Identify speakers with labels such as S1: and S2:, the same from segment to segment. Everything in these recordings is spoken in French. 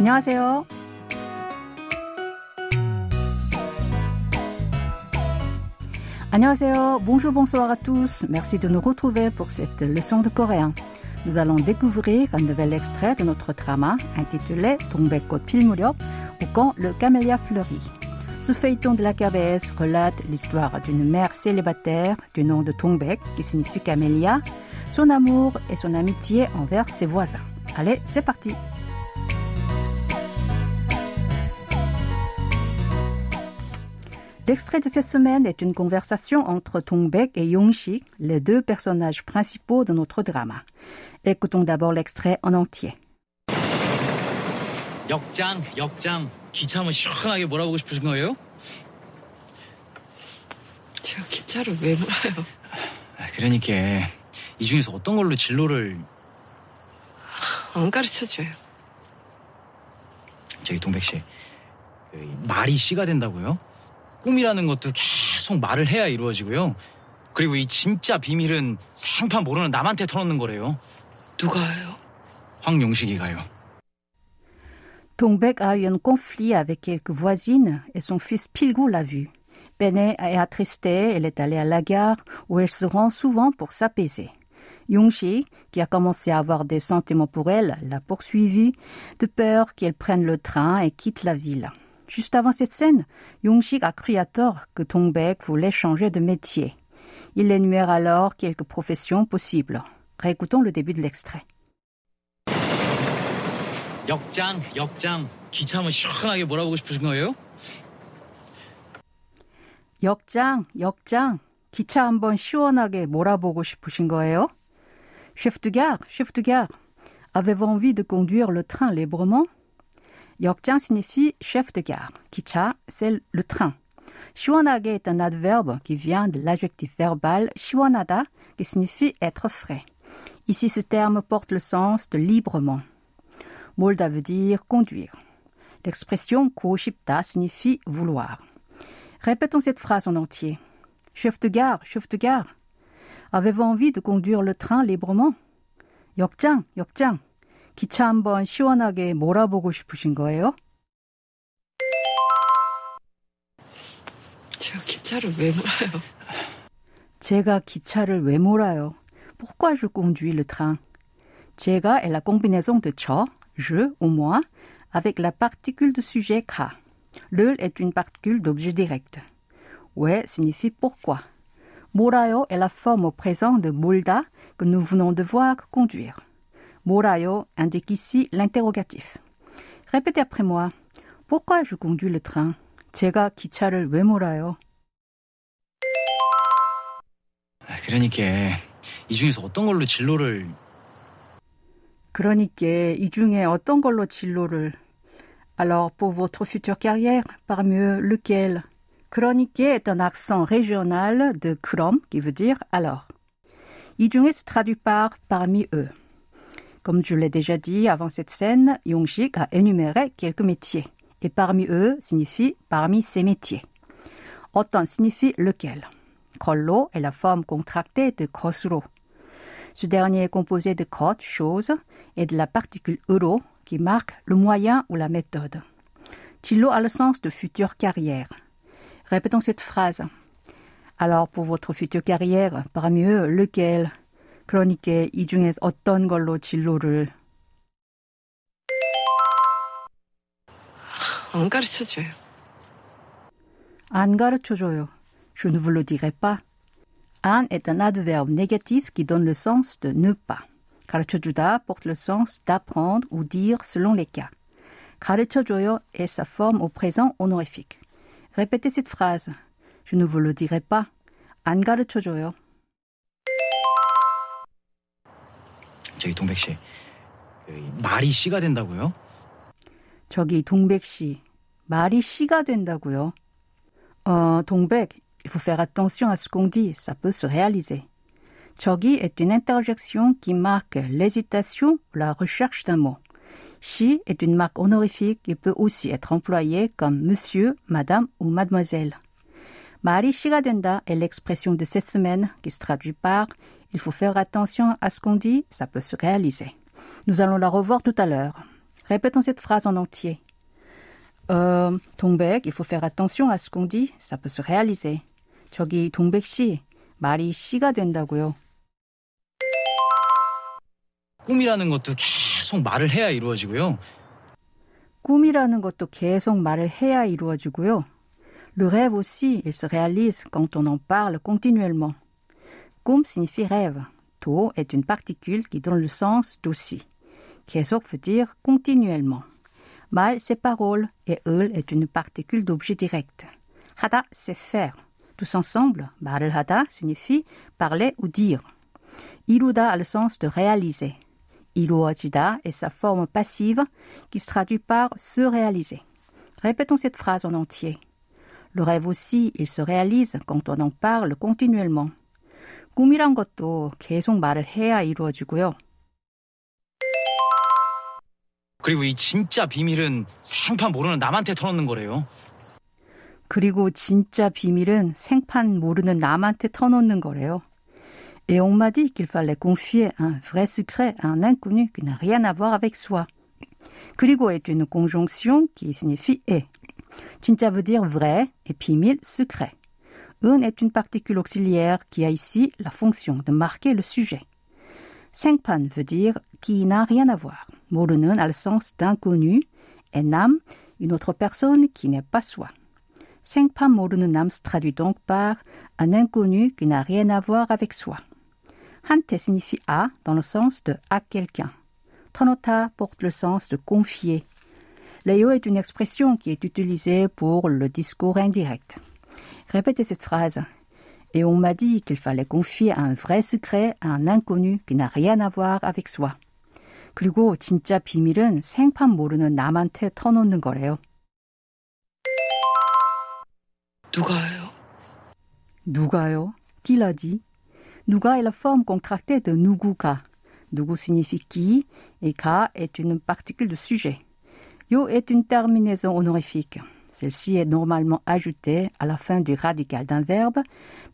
S1: 안녕하세요. 안녕하세요. Bonjour, bonsoir à tous. Merci de nous retrouver pour cette leçon de coréen. Nous allons découvrir un nouvel extrait de notre drama intitulé 동백꽃 필 무렵 ou quand le camélia fleurit. Ce feuilleton de la KBS relate l'histoire d'une mère célibataire du nom de Tongbek, qui signifie camélia, son amour et son amitié envers ses voisins. Allez, c'est parti! L'extrait de cette semaine est une conversation entre Tongbek et Yongshik, les deux personnages principaux de notre drama. Écoutons d'abord l'extrait en entier.
S2: 역장, 역장. 기차 한번 시원하게 몰아보고 싶으신 거예요?
S3: 제가 기차를 왜 몰아요?
S2: 아, 그러니까 이 중에서 어떤 걸로 진로를
S3: 안 가르쳐줘요.
S2: 저기 동백 씨 그, 말이 씨가 된다고요? 꿈이라는 것도 계속 말을 해야 이루어지고요. 그리고 이 진짜 비밀은 생판 모르는 남한테 털어놓는 거래요.
S3: 누가요?
S2: 황용식이가요.
S1: Tongbek a eu un conflit avec quelques voisines et son fils Pilgou l'a vu. Peinée et attristée, elle est allée à la gare où elle se rend souvent pour s'apaiser. Yongshi, qui a commencé à avoir des sentiments pour elle, l'a poursuivie de peur qu'elle prenne le train et quitte la ville. Juste avant cette scène, Yongshik a cru à tort que Tongbek voulait changer de métier. Il énumère alors quelques professions possibles. Réécoutons le début de l'extrait.
S2: 역장, 역장. 기차 한번 시원하게 몰아보고 싶으신 거예요?
S1: 역장, 역장. 기차 한번 시원하게 몰아보고 싶으신 거예요? Chef de gare, chef de gare. Avez-vous envie de conduire le train librement? 역장 signifie chef de gare. 기차, c'est le train. 시원하게 est un adverbe qui vient de l'adjectif verbal 시원하다, qui signifie être frais. Ici, ce terme porte le sens de librement. 몰다 veut dire conduire. L'expression 고 싶다 signifie vouloir. Répétons cette phrase en entier. Chef de gare, chef de gare. Avez-vous envie de conduire le train librement? 역장, 역장. 기차 한번 시원하게 몰아보고 싶으신 거예요?
S3: 제가 기차를 왜 몰아요?
S1: 제가 기차를 왜 몰아요? Pourquoi je conduis le train? 제가 est la combinaison de 저, je ou moi, avec la particule de sujet 가. Le est une particule d'objet direct. 왜 signifie pourquoi. 몰아요 est la forme au présent de 몰다 que nous venons de voir conduire. 몰아요 indique ici l'interrogatif. Répétez après moi. Pourquoi je conduis le train? 제가 기차를 왜 몰아요?
S2: 아, 그러니까 이 중에서 어떤 걸로 진로를
S1: 그러니까 이 중에 어떤 걸로 진로를 Alors pour votre future carrière, parmi eux, lequel 그러니까 est un accent régional de 그럼 qui veut dire alors. 이 중에 se traduit par parmi eux. Comme je l'ai déjà dit avant cette scène, Yongshik a énuméré quelques métiers. Et parmi eux signifie parmi ces métiers. Autant signifie lequel? Kollo est la forme contractée de kosro. Ce dernier est composé de kot, chose, et de la particule euro qui marque le moyen ou la méthode. Chilo a le sens de future carrière. Répétons cette phrase. Alors pour votre future carrière, parmi eux, lequel? 그러니까 이 중에 어떤 걸로 진로를
S3: 안 가르쳐줘요.
S1: 안 가르쳐줘요. Je ne vous le dirai pas. 안 est un adverbe négatif qui donne le sens de ne pas. 가르쳐주다 porte le sens d'apprendre ou dire selon les cas. 가르쳐줘요 est sa forme au présent honorifique. Répétez cette phrase. Je ne vous le dirai pas. 안 가르쳐줘요.
S2: 저기 동백 씨 그, 말이 씨가 된다고요?
S1: 저기 동백 씨, 말이 씨가 된다고요. 어, 동백, il faut faire attention à ce qu'on dit, ça peut se réaliser. 저기 est une interjection qui marque l'hésitation ou la recherche d'un mot. She est une marque honorifique qui peut aussi être employée comme monsieur, madame ou mademoiselle. 말이 씨가 된다 est l'expression de cette semaine qui se traduit par il faut faire attention à ce qu'on dit, ça peut se réaliser. Nous allons la revoir tout à l'heure. Répétons cette phrase en entier. Euh, 동백, il faut faire attention à ce qu'on dit. Ça peut se réaliser. 저기 동백 씨, 말이 씨가 된다고요.
S2: 꿈이라는 것도 계속 말을 해야 이루어지고요.
S1: 꿈이라는 것도 계속 말을 해야 이루어지고요. Le rêve aussi, il se réalise quand on en parle continuellement. 꿈 signifie rêve. Do est une particule qui donne le sens d'aussi. 계속 veut dire continuellement. 말, c'est parole, et 을 est une particule d'objet direct. 하다, c'est faire. Tous ensemble, 말을 하다 signifie parler ou dire. 이루다 a le sens de réaliser. 이루어지다 est sa forme passive qui se traduit par se réaliser. Répétons cette phrase en entier. Le rêve aussi, il se réalise quand on en parle continuellement. 꿈이란 것도 계속 말을 해야 이루어지고요.
S2: 그리고 이 진짜 비밀은 생판 모르는 남한테 터놓는 거래요.
S1: 그리고 진짜 비밀은 생판 모르는 남한테 터놓는 거래요. Et on m'a dit qu'il fallait confier un vrai secret à un inconnu qui n'a rien à voir avec soi. 그리고 est une conjonction qui signifie et. 진짜 veut dire vrai et 비밀 secret. Un est une particule auxiliaire qui a ici la fonction de marquer le sujet. 생판 veut dire qui n'a rien à voir. 모르는 a le sens d'inconnu et 남, une autre personne qui n'est pas soi. 생판 모르는 남 se traduit donc par un inconnu qui n'a rien à voir avec soi. 한테 signifie à dans le sens de à quelqu'un. 터놓다 porte le sens de confier. Léo est une expression qui est utilisée pour le discours indirect. Répétez cette phrase. Et on m'a dit qu'il fallait confier un vrai secret à un inconnu qui n'a rien à voir avec soi. 그리고 진짜 비밀은 생판 모르는 남한테 터놓는 거래요.
S3: 누가요?
S1: 누가요? Qui l'a dit? 누가 est la forme contractée de 누구가. 누구 signifie qui et 가 est une particule de sujet. Yo est une terminaison honorifique. Celle-ci est normalement ajoutée à la fin du radical d'un verbe,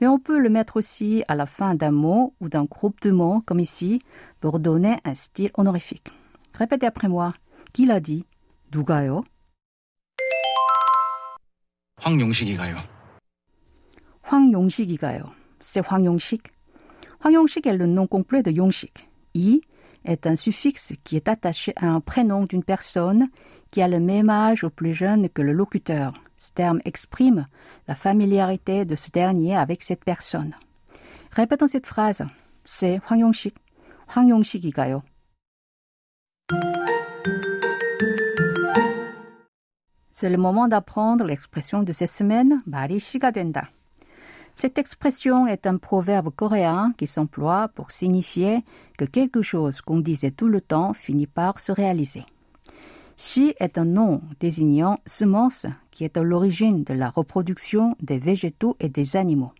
S1: mais on peut le mettre aussi à la fin d'un mot ou d'un groupe de mots, comme ici, pour donner un style honorifique. Répétez après moi. Qui l'a dit? 누가요?
S2: 황용식이가요.
S1: 황용식이가요. C'est 황용식. 황용식 est le nom complet de Yongshik. I est un suffixe qui est attaché à un prénom d'une personne qui a le même âge ou plus jeune que le locuteur. Ce terme exprime la familiarité de ce dernier avec cette personne. Répétons cette phrase. C'est 황용식. 황용식이가요. C'est le moment d'apprendre l'expression de cette semaine, 말이 씨가 된다. cette expression est un proverbe coréen qui s'emploie pour signifier que quelque chose qu'on disait tout le temps finit par se réaliser. Si est un nom désignant semence qui est à l'origine de la reproduction des végétaux et des animaux.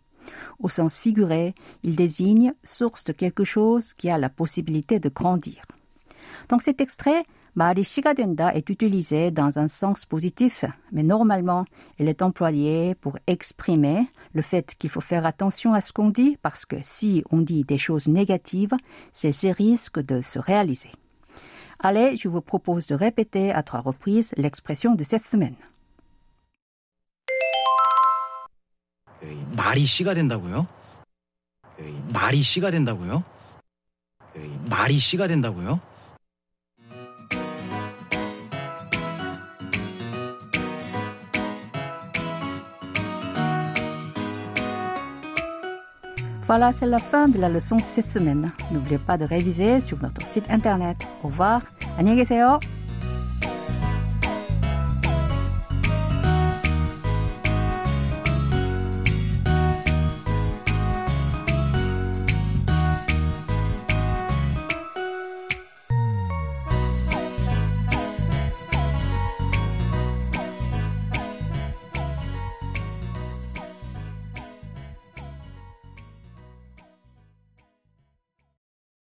S1: Au sens figuré, il désigne source de quelque chose qui a la possibilité de grandir. Donc cet extrait, 말이 씨가 된다 est utilisé dans un sens positif, mais normalement, il est employé pour exprimer le fait qu'il faut faire attention à ce qu'on dit parce que si on dit des choses négatives, celles-ci risquent de se réaliser. Allez, je vous propose de répéter à trois reprises l'expression de cette semaine.
S2: 말이 씨가 된다고요? 말이 씨가 된다고요? 말이 씨가 된다고요?
S1: Voilà, c'est la fin de la leçon de cette semaine. N'oubliez pas de réviser sur notre site internet. Au revoir. 안녕히 계세요.